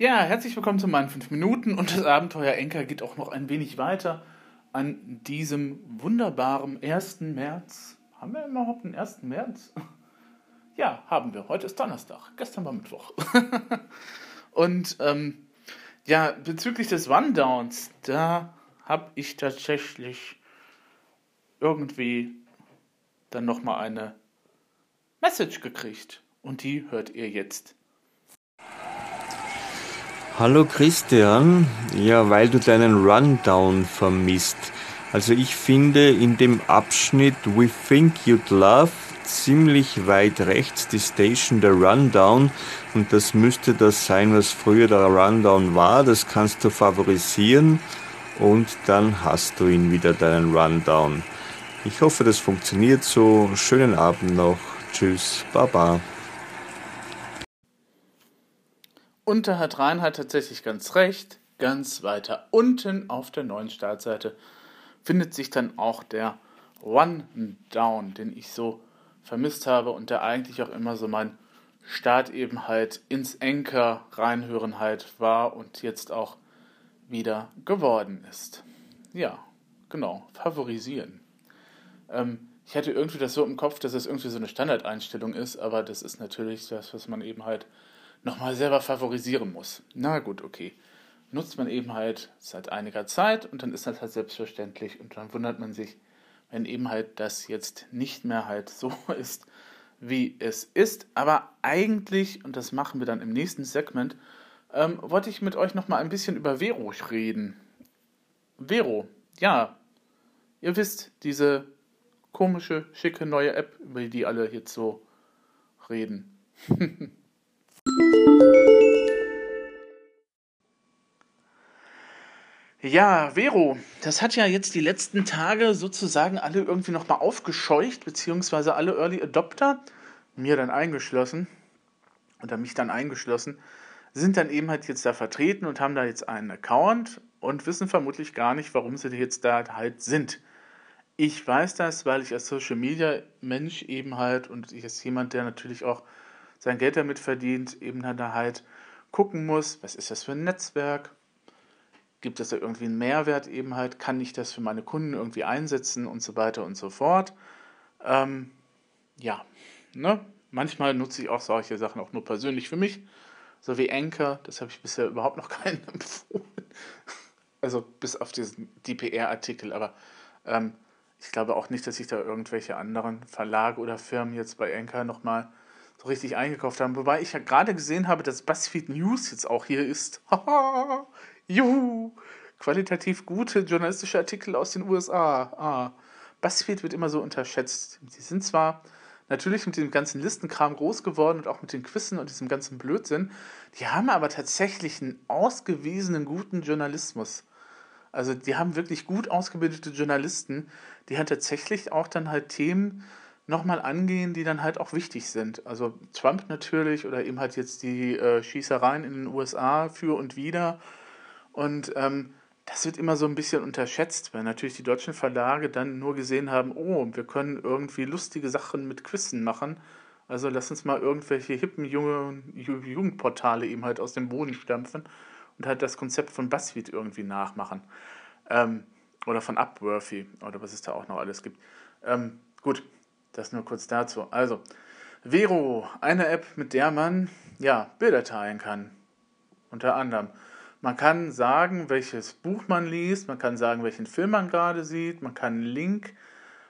Ja, herzlich willkommen zu meinen 5 Minuten und das Abenteuer Enker geht auch noch ein wenig weiter an diesem wunderbaren 1. März. Haben wir überhaupt einen 1. März? Ja, haben wir. Heute ist Donnerstag. Gestern war Mittwoch. und ähm, ja, bezüglich des Rundowns, da habe ich tatsächlich irgendwie dann nochmal eine Message gekriegt. Und die hört ihr jetzt. Hallo Christian, ja, weil du deinen Rundown vermisst. Also ich finde in dem Abschnitt We Think You'd Love ziemlich weit rechts die Station der Rundown und das müsste das sein, was früher der Rundown war. Das kannst du favorisieren und dann hast du ihn wieder deinen Rundown. Ich hoffe, das funktioniert so. Schönen Abend noch. Tschüss, Baba. Und da hat Reinhard tatsächlich ganz recht. Ganz weiter unten auf der neuen Startseite findet sich dann auch der One Down, den ich so vermisst habe und der eigentlich auch immer so mein Start eben halt ins Anchor reinhören halt war und jetzt auch wieder geworden ist. Ja, genau, favorisieren. Ähm, ich hatte irgendwie das so im Kopf, dass es irgendwie so eine Standardeinstellung ist, aber das ist natürlich das, was man eben halt nochmal selber favorisieren muss. Na gut, okay. Nutzt man eben halt seit einiger Zeit und dann ist das halt selbstverständlich und dann wundert man sich, wenn eben halt das jetzt nicht mehr halt so ist, wie es ist. Aber eigentlich, und das machen wir dann im nächsten Segment, ähm, wollte ich mit euch nochmal ein bisschen über Vero reden. Vero, ja, ihr wisst, diese komische, schicke neue App, über die alle jetzt so reden. Ja, Vero, das hat ja jetzt die letzten Tage sozusagen alle irgendwie nochmal aufgescheucht, beziehungsweise alle Early Adopter, mir dann eingeschlossen, oder mich dann eingeschlossen, sind dann eben halt jetzt da vertreten und haben da jetzt einen Account und wissen vermutlich gar nicht, warum sie jetzt da halt sind. Ich weiß das, weil ich als Social Media Mensch eben halt und ich als jemand, der natürlich auch sein Geld damit verdient, eben da halt gucken muss, was ist das für ein Netzwerk, gibt es da irgendwie einen Mehrwert eben halt, kann ich das für meine Kunden irgendwie einsetzen und so weiter und so fort. Ähm, ja, ne? manchmal nutze ich auch solche Sachen auch nur persönlich für mich, so wie Anchor, das habe ich bisher überhaupt noch keinen empfohlen. Also bis auf diesen DPR-Artikel, aber ähm, ich glaube auch nicht, dass sich da irgendwelche anderen Verlage oder Firmen jetzt bei Anchor nochmal so richtig eingekauft haben. Wobei ich ja gerade gesehen habe, dass BuzzFeed News jetzt auch hier ist. Juhu! Qualitativ gute journalistische Artikel aus den USA. Ah, BuzzFeed wird immer so unterschätzt. Sie sind zwar natürlich mit dem ganzen Listenkram groß geworden und auch mit den Quizzen und diesem ganzen Blödsinn. Die haben aber tatsächlich einen ausgewiesenen guten Journalismus. Also die haben wirklich gut ausgebildete Journalisten, die halt tatsächlich auch dann halt Themen nochmal angehen, die dann halt auch wichtig sind. Also Trump natürlich oder eben halt jetzt die äh, Schießereien in den USA für und wieder und ähm, das wird immer so ein bisschen unterschätzt, weil natürlich die deutschen Verlage dann nur gesehen haben, oh, wir können irgendwie lustige Sachen mit Quizzen machen. Also lass uns mal irgendwelche hippen junge, Jugendportale eben halt aus dem Boden stampfen und halt das Konzept von BuzzFeed irgendwie nachmachen. Ähm, oder von Upworthy oder was es da auch noch alles gibt. Ähm, gut, das nur kurz dazu. Also, Vero, eine App, mit der man ja Bilder teilen kann. Unter anderem. Man kann sagen, welches Buch man liest, man kann sagen, welchen Film man gerade sieht, man kann einen Link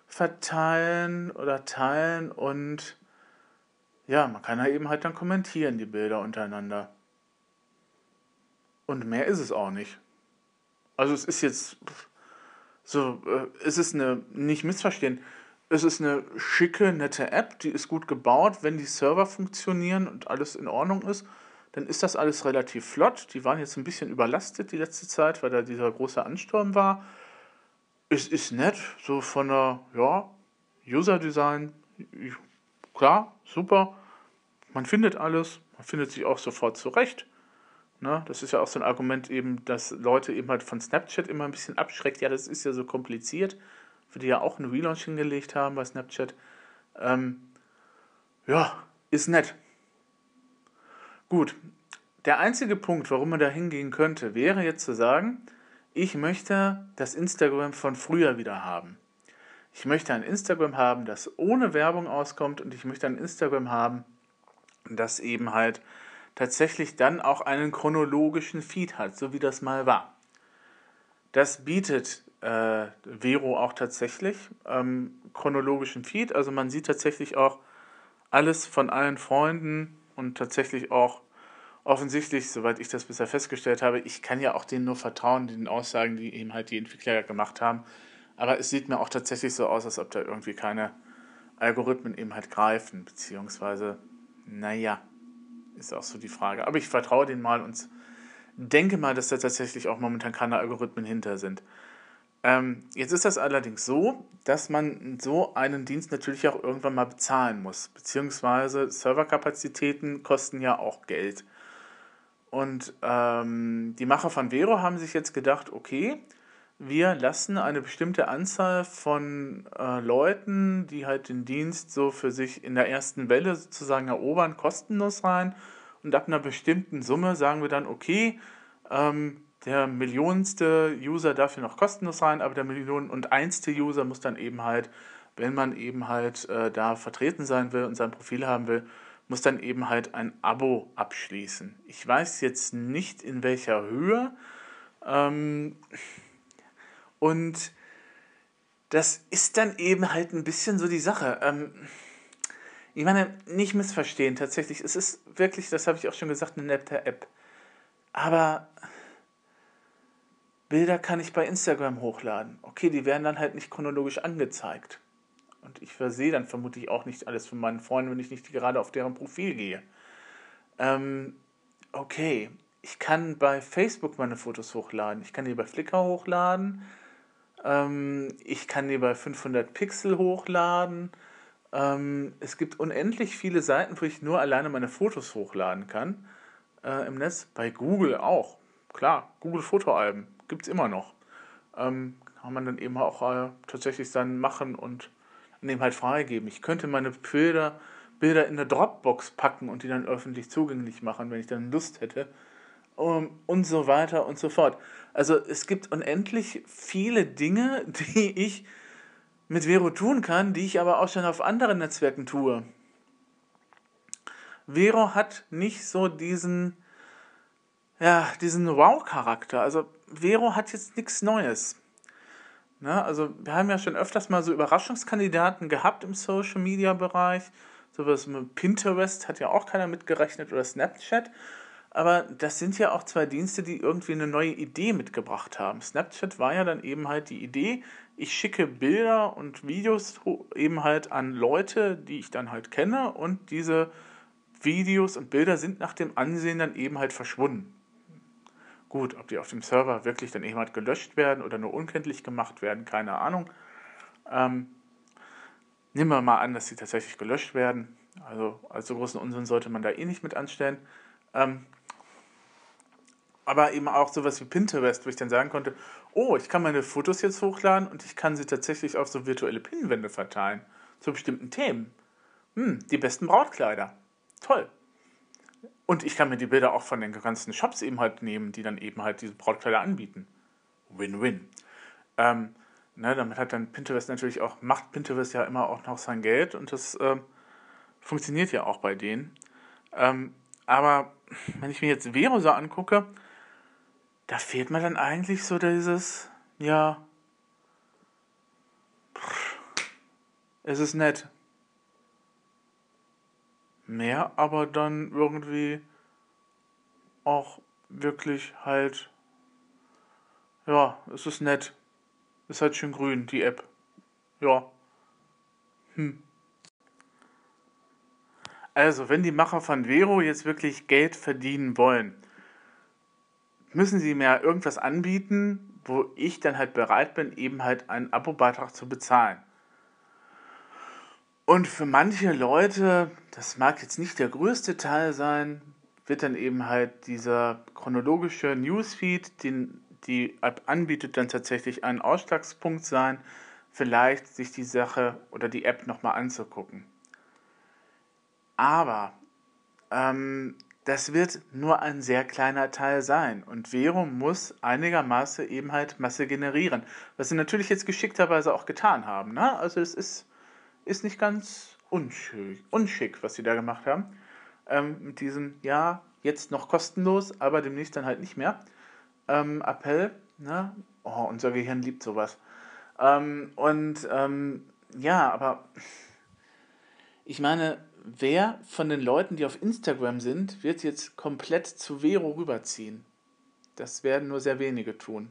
verteilen oder teilen und ja, man kann halt eben halt dann kommentieren, die Bilder untereinander. Und mehr ist es auch nicht. Also es ist jetzt so, äh, es ist eine, nicht missverstehen, es ist eine schicke, nette App, die ist gut gebaut, wenn die Server funktionieren und alles in Ordnung ist dann ist das alles relativ flott. Die waren jetzt ein bisschen überlastet die letzte Zeit, weil da dieser große Ansturm war. Es ist nett, so von der, ja, User-Design, klar, super. Man findet alles, man findet sich auch sofort zurecht. Ne? Das ist ja auch so ein Argument eben, dass Leute eben halt von Snapchat immer ein bisschen abschreckt. Ja, das ist ja so kompliziert, für die ja auch einen Relaunch hingelegt haben bei Snapchat. Ähm, ja, ist nett. Gut, der einzige Punkt, warum man da hingehen könnte, wäre jetzt zu sagen, ich möchte das Instagram von früher wieder haben. Ich möchte ein Instagram haben, das ohne Werbung auskommt und ich möchte ein Instagram haben, das eben halt tatsächlich dann auch einen chronologischen Feed hat, so wie das mal war. Das bietet äh, Vero auch tatsächlich, ähm, chronologischen Feed. Also man sieht tatsächlich auch alles von allen Freunden und tatsächlich auch offensichtlich, soweit ich das bisher festgestellt habe, ich kann ja auch denen nur vertrauen, den Aussagen, die eben halt die Entwickler gemacht haben. Aber es sieht mir auch tatsächlich so aus, als ob da irgendwie keine Algorithmen eben halt greifen, beziehungsweise, naja, ist auch so die Frage. Aber ich vertraue denen mal und denke mal, dass da tatsächlich auch momentan keine Algorithmen hinter sind. Ähm, jetzt ist das allerdings so, dass man so einen Dienst natürlich auch irgendwann mal bezahlen muss, beziehungsweise Serverkapazitäten kosten ja auch Geld. Und ähm, die Macher von Vero haben sich jetzt gedacht, okay, wir lassen eine bestimmte Anzahl von äh, Leuten, die halt den Dienst so für sich in der ersten Welle sozusagen erobern, kostenlos rein. Und ab einer bestimmten Summe sagen wir dann, okay, ähm, der millionste User darf hier noch kostenlos sein, aber der Million und einste User muss dann eben halt, wenn man eben halt äh, da vertreten sein will und sein Profil haben will, muss dann eben halt ein Abo abschließen. Ich weiß jetzt nicht in welcher Höhe. Ähm, und das ist dann eben halt ein bisschen so die Sache. Ähm, ich meine, nicht missverstehen, tatsächlich. Es ist wirklich, das habe ich auch schon gesagt, eine nette App. Aber Bilder kann ich bei Instagram hochladen. Okay, die werden dann halt nicht chronologisch angezeigt. Und ich versehe dann vermutlich auch nicht alles von meinen Freunden, wenn ich nicht gerade auf deren Profil gehe. Ähm, okay, ich kann bei Facebook meine Fotos hochladen. Ich kann die bei Flickr hochladen. Ähm, ich kann die bei 500 Pixel hochladen. Ähm, es gibt unendlich viele Seiten, wo ich nur alleine meine Fotos hochladen kann. Äh, Im Netz. Bei Google auch. Klar, Google Fotoalben gibt es immer noch. Ähm, kann man dann eben auch äh, tatsächlich dann machen und dann halt freigeben. Ich könnte meine Bilder, Bilder in eine Dropbox packen und die dann öffentlich zugänglich machen, wenn ich dann Lust hätte um, und so weiter und so fort. Also es gibt unendlich viele Dinge, die ich mit Vero tun kann, die ich aber auch schon auf anderen Netzwerken tue. Vero hat nicht so diesen, ja, diesen Wow-Charakter. Also Vero hat jetzt nichts Neues. Na, also wir haben ja schon öfters mal so Überraschungskandidaten gehabt im Social-Media-Bereich. Sowas mit Pinterest hat ja auch keiner mitgerechnet oder Snapchat. Aber das sind ja auch zwei Dienste, die irgendwie eine neue Idee mitgebracht haben. Snapchat war ja dann eben halt die Idee, ich schicke Bilder und Videos eben halt an Leute, die ich dann halt kenne und diese Videos und Bilder sind nach dem Ansehen dann eben halt verschwunden. Gut, ob die auf dem Server wirklich dann halt gelöscht werden oder nur unkenntlich gemacht werden, keine Ahnung. Ähm, nehmen wir mal an, dass sie tatsächlich gelöscht werden. Also als so großen Unsinn sollte man da eh nicht mit anstellen. Ähm, aber eben auch sowas wie Pinterest, wo ich dann sagen konnte, oh, ich kann meine Fotos jetzt hochladen und ich kann sie tatsächlich auf so virtuelle Pinwände verteilen zu bestimmten Themen. Hm, die besten Brautkleider. Toll. Und ich kann mir die Bilder auch von den ganzen Shops eben halt nehmen, die dann eben halt diese Brautkleider anbieten. Win-win. Ähm, ne, damit hat dann Pinterest natürlich auch, macht Pinterest ja immer auch noch sein Geld und das ähm, funktioniert ja auch bei denen. Ähm, aber wenn ich mir jetzt Vero so angucke, da fehlt mir dann eigentlich so dieses, ja, es ist nett. Mehr aber dann irgendwie auch wirklich halt, ja, es ist nett. Ist halt schön grün, die App. Ja. Hm. Also, wenn die Macher von Vero jetzt wirklich Geld verdienen wollen, müssen sie mir irgendwas anbieten, wo ich dann halt bereit bin, eben halt einen Abo-Beitrag zu bezahlen. Und für manche Leute, das mag jetzt nicht der größte Teil sein, wird dann eben halt dieser chronologische Newsfeed, den die App anbietet, dann tatsächlich ein Ausschlagspunkt sein, vielleicht sich die Sache oder die App nochmal anzugucken. Aber ähm, das wird nur ein sehr kleiner Teil sein. Und Vero muss einigermaßen eben halt Masse generieren. Was sie natürlich jetzt geschickterweise auch getan haben. Ne? Also es ist, ist nicht ganz unschick, unschick, was sie da gemacht haben. Ähm, mit diesem, ja, jetzt noch kostenlos, aber demnächst dann halt nicht mehr. Ähm, Appell, ne? Oh, unser Gehirn liebt sowas. Ähm, und ähm, ja, aber ich meine, wer von den Leuten, die auf Instagram sind, wird jetzt komplett zu Vero rüberziehen? Das werden nur sehr wenige tun.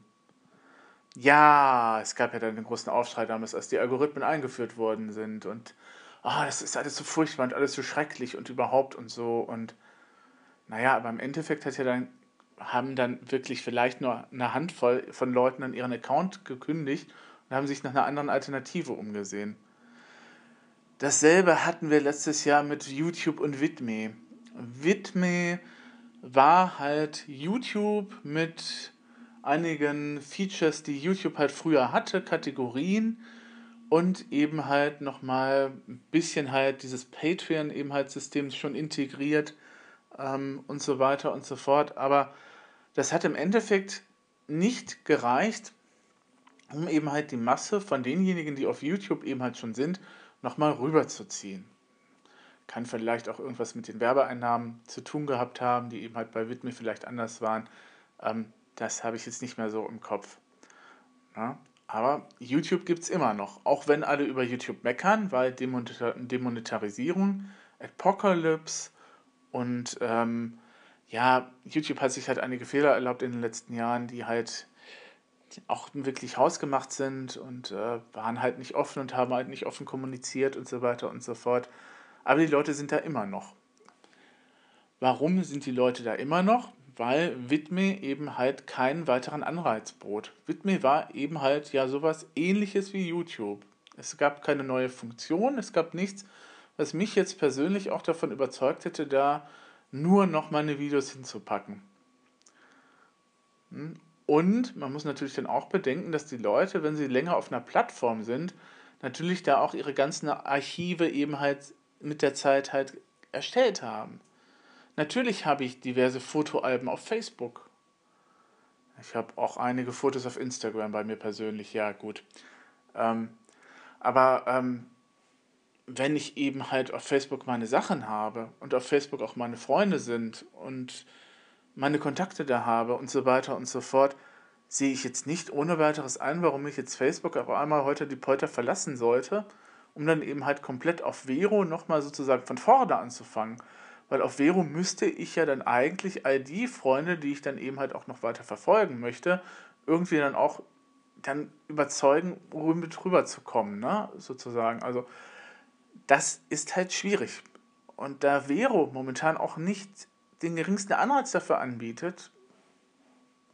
Ja, es gab ja dann den großen Aufschrei damals, als die Algorithmen eingeführt worden sind und oh, das ist alles so furchtbar und alles so schrecklich und überhaupt und so und naja, aber im Endeffekt hat ja dann, haben dann wirklich vielleicht nur eine Handvoll von Leuten an ihren Account gekündigt und haben sich nach einer anderen Alternative umgesehen. Dasselbe hatten wir letztes Jahr mit YouTube und Vidme. Vidme war halt YouTube mit einigen Features, die YouTube halt früher hatte, Kategorien und eben halt nochmal ein bisschen halt dieses Patreon eben halt System schon integriert ähm, und so weiter und so fort. Aber das hat im Endeffekt nicht gereicht, um eben halt die Masse von denjenigen, die auf YouTube eben halt schon sind, nochmal rüberzuziehen. Kann vielleicht auch irgendwas mit den Werbeeinnahmen zu tun gehabt haben, die eben halt bei Widme vielleicht anders waren. Ähm, das habe ich jetzt nicht mehr so im Kopf. Ja, aber YouTube gibt es immer noch, auch wenn alle über YouTube meckern, weil Demonetarisierung, Apocalypse und ähm, ja, YouTube hat sich halt einige Fehler erlaubt in den letzten Jahren, die halt auch wirklich hausgemacht sind und äh, waren halt nicht offen und haben halt nicht offen kommuniziert und so weiter und so fort. Aber die Leute sind da immer noch. Warum sind die Leute da immer noch? Weil Widme eben halt keinen weiteren Anreiz bot. Widme war eben halt ja sowas ähnliches wie YouTube. Es gab keine neue Funktion, es gab nichts, was mich jetzt persönlich auch davon überzeugt hätte, da nur noch meine Videos hinzupacken. Hm? Und man muss natürlich dann auch bedenken, dass die Leute, wenn sie länger auf einer Plattform sind, natürlich da auch ihre ganzen Archive eben halt mit der Zeit halt erstellt haben. Natürlich habe ich diverse Fotoalben auf Facebook. Ich habe auch einige Fotos auf Instagram bei mir persönlich, ja gut. Ähm, aber ähm, wenn ich eben halt auf Facebook meine Sachen habe und auf Facebook auch meine Freunde sind und meine Kontakte da habe und so weiter und so fort, sehe ich jetzt nicht ohne weiteres ein, warum ich jetzt Facebook auf einmal heute die Polter verlassen sollte, um dann eben halt komplett auf Vero nochmal sozusagen von vorne anzufangen. Weil auf Vero müsste ich ja dann eigentlich all die Freunde, die ich dann eben halt auch noch weiter verfolgen möchte, irgendwie dann auch dann überzeugen, mit rüberzukommen, ne? sozusagen. Also das ist halt schwierig. Und da Vero momentan auch nicht den geringsten Anreiz dafür anbietet,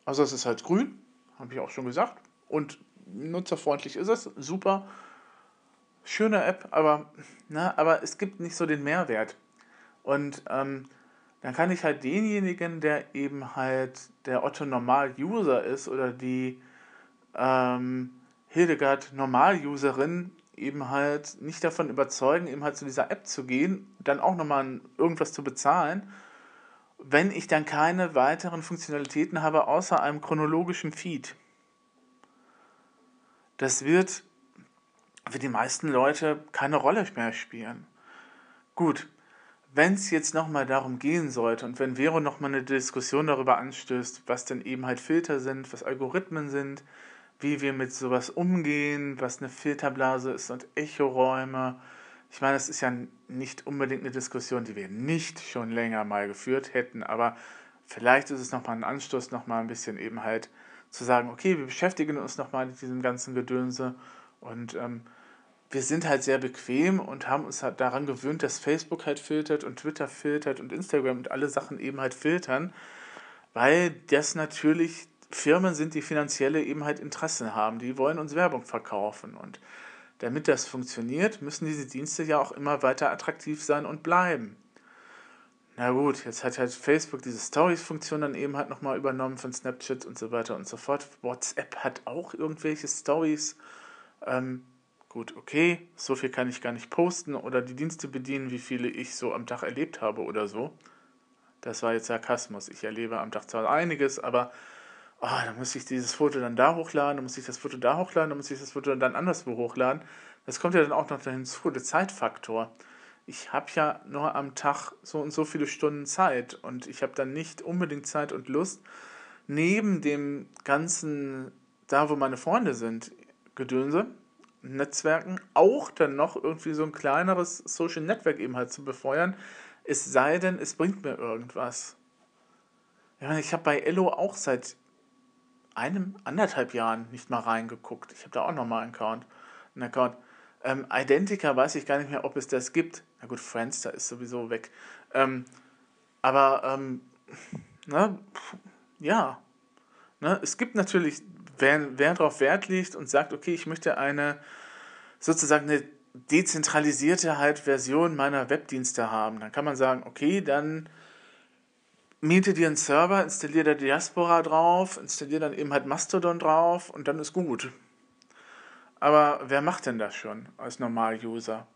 also es ist halt grün, habe ich auch schon gesagt, und nutzerfreundlich ist es, super, schöne App, aber, ne, aber es gibt nicht so den Mehrwert. Und ähm, dann kann ich halt denjenigen, der eben halt der Otto Normal-User ist oder die ähm, Hildegard Normal-Userin eben halt nicht davon überzeugen, eben halt zu dieser App zu gehen, dann auch nochmal irgendwas zu bezahlen wenn ich dann keine weiteren Funktionalitäten habe außer einem chronologischen Feed. Das wird für die meisten Leute keine Rolle mehr spielen. Gut, wenn es jetzt nochmal darum gehen sollte und wenn Vero nochmal eine Diskussion darüber anstößt, was denn eben halt Filter sind, was Algorithmen sind, wie wir mit sowas umgehen, was eine Filterblase ist und Echoräume, ich meine, das ist ja nicht unbedingt eine Diskussion, die wir nicht schon länger mal geführt hätten, aber vielleicht ist es nochmal ein Anstoß, nochmal ein bisschen eben halt zu sagen, okay, wir beschäftigen uns nochmal mit diesem ganzen Gedönse und ähm, wir sind halt sehr bequem und haben uns halt daran gewöhnt, dass Facebook halt filtert und Twitter filtert und Instagram und alle Sachen eben halt filtern, weil das natürlich Firmen sind, die finanzielle eben halt Interessen haben, die wollen uns Werbung verkaufen und damit das funktioniert, müssen diese Dienste ja auch immer weiter attraktiv sein und bleiben. Na gut, jetzt hat halt Facebook diese Stories-Funktion dann eben halt nochmal übernommen von Snapchat und so weiter und so fort. WhatsApp hat auch irgendwelche Stories. Ähm, gut, okay, so viel kann ich gar nicht posten oder die Dienste bedienen, wie viele ich so am Tag erlebt habe oder so. Das war jetzt Sarkasmus. Ich erlebe am Tag zwar einiges, aber oh, dann muss ich dieses Foto dann da hochladen, dann muss ich das Foto da hochladen, dann muss ich das Foto dann anderswo hochladen. Das kommt ja dann auch noch hinzu, der Zeitfaktor. Ich habe ja nur am Tag so und so viele Stunden Zeit und ich habe dann nicht unbedingt Zeit und Lust, neben dem ganzen, da wo meine Freunde sind, Gedönse, Netzwerken, auch dann noch irgendwie so ein kleineres Social Network eben halt zu befeuern, es sei denn, es bringt mir irgendwas. Ja, ich habe bei Ello auch seit einem, anderthalb Jahren nicht mal reingeguckt. Ich habe da auch nochmal einen Account. Einen Account. Ähm, Identica weiß ich gar nicht mehr, ob es das gibt. Na gut, Friendster ist sowieso weg. Ähm, aber, ähm, ne, ja. Ne, es gibt natürlich, wer, wer darauf Wert legt und sagt, okay, ich möchte eine, sozusagen eine dezentralisierte halt Version meiner Webdienste haben. Dann kann man sagen, okay, dann miete dir einen Server, installiere da Diaspora drauf, installiere dann eben halt Mastodon drauf und dann ist gut. Aber wer macht denn das schon als Normal-User?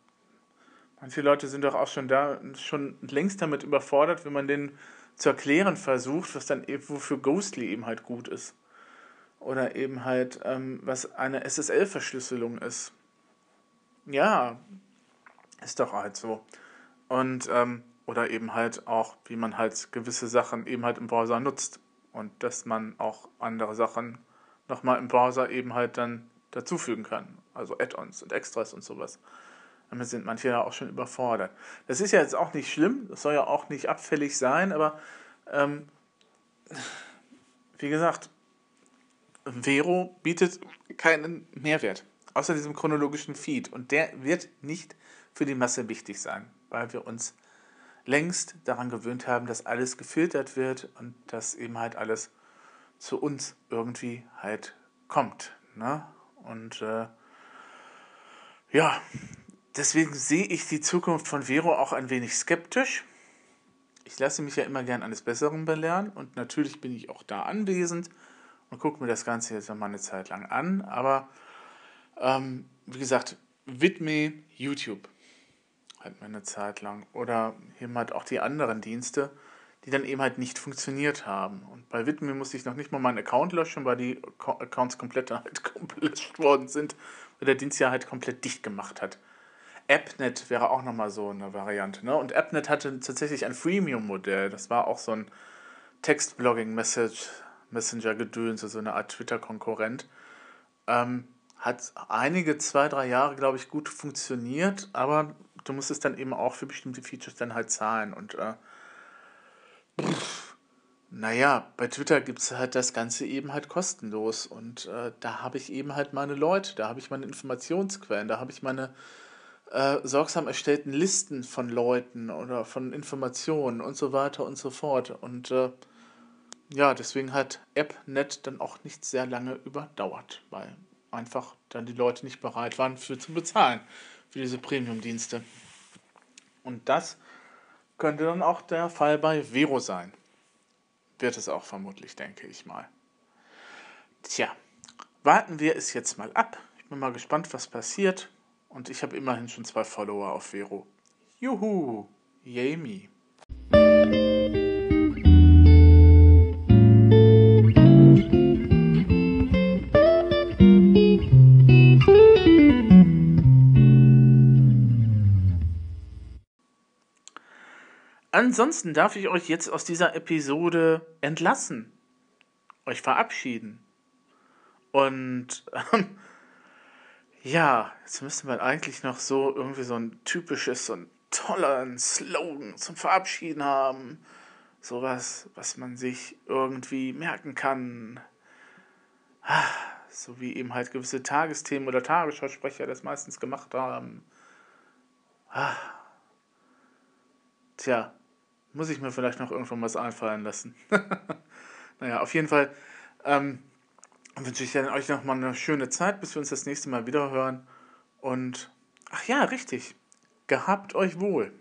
Manche Leute sind doch auch schon da, schon längst damit überfordert, wenn man denen zu erklären versucht, was dann eben, wofür Ghostly eben halt gut ist. Oder eben halt, ähm, was eine SSL-Verschlüsselung ist. Ja, ist doch halt so. Und, ähm, oder eben halt auch, wie man halt gewisse Sachen eben halt im Browser nutzt. Und dass man auch andere Sachen nochmal im Browser eben halt dann dazufügen kann. Also Add-ons und Extras und sowas. Damit sind manche ja auch schon überfordert. Das ist ja jetzt auch nicht schlimm, das soll ja auch nicht abfällig sein, aber ähm, wie gesagt, Vero bietet keinen Mehrwert außer diesem chronologischen Feed. Und der wird nicht für die Masse wichtig sein, weil wir uns längst daran gewöhnt haben, dass alles gefiltert wird und dass eben halt alles zu uns irgendwie halt kommt. Ne? Und äh, ja, deswegen sehe ich die Zukunft von Vero auch ein wenig skeptisch. Ich lasse mich ja immer gern eines Besseren belehren und natürlich bin ich auch da anwesend und gucke mir das Ganze jetzt noch mal eine Zeit lang an, aber ähm, wie gesagt, Widme YouTube halt mal eine Zeit lang. Oder eben halt auch die anderen Dienste, die dann eben halt nicht funktioniert haben. Und bei Widme musste ich noch nicht mal meinen Account löschen, weil die Accounts komplett halt gelöscht worden sind, weil der Dienst ja halt komplett dicht gemacht hat. AppNet wäre auch nochmal so eine Variante. Ne? Und AppNet hatte tatsächlich ein Freemium-Modell. Das war auch so ein Text-Blogging-Messenger-Gedöns, so eine Art Twitter-Konkurrent. Ähm, hat einige, zwei, drei Jahre, glaube ich, gut funktioniert, aber du musstest dann eben auch für bestimmte Features dann halt zahlen. Und äh, naja, bei Twitter gibt es halt das Ganze eben halt kostenlos. Und äh, da habe ich eben halt meine Leute, da habe ich meine Informationsquellen, da habe ich meine äh, sorgsam erstellten Listen von Leuten oder von Informationen und so weiter und so fort. Und äh, ja, deswegen hat AppNet dann auch nicht sehr lange überdauert, weil einfach dann die Leute nicht bereit waren, für zu bezahlen, für diese Premium-Dienste. Und das könnte dann auch der Fall bei Vero sein. Wird es auch vermutlich, denke ich mal. Tja, warten wir es jetzt mal ab. Ich bin mal gespannt, was passiert. Und ich habe immerhin schon zwei Follower auf Vero. Juhu, yay Ansonsten darf ich euch jetzt aus dieser Episode entlassen, euch verabschieden. Und ähm, ja, jetzt müsste man eigentlich noch so irgendwie so ein typisches, so ein tollen Slogan zum Verabschieden haben. Sowas, was man sich irgendwie merken kann. So wie eben halt gewisse Tagesthemen oder Tagesschausprecher das meistens gemacht haben. Tja, muss ich mir vielleicht noch irgendwann was einfallen lassen. naja, auf jeden Fall ähm, wünsche ich dann euch nochmal eine schöne Zeit, bis wir uns das nächste Mal wieder hören. Und, ach ja, richtig, gehabt euch wohl.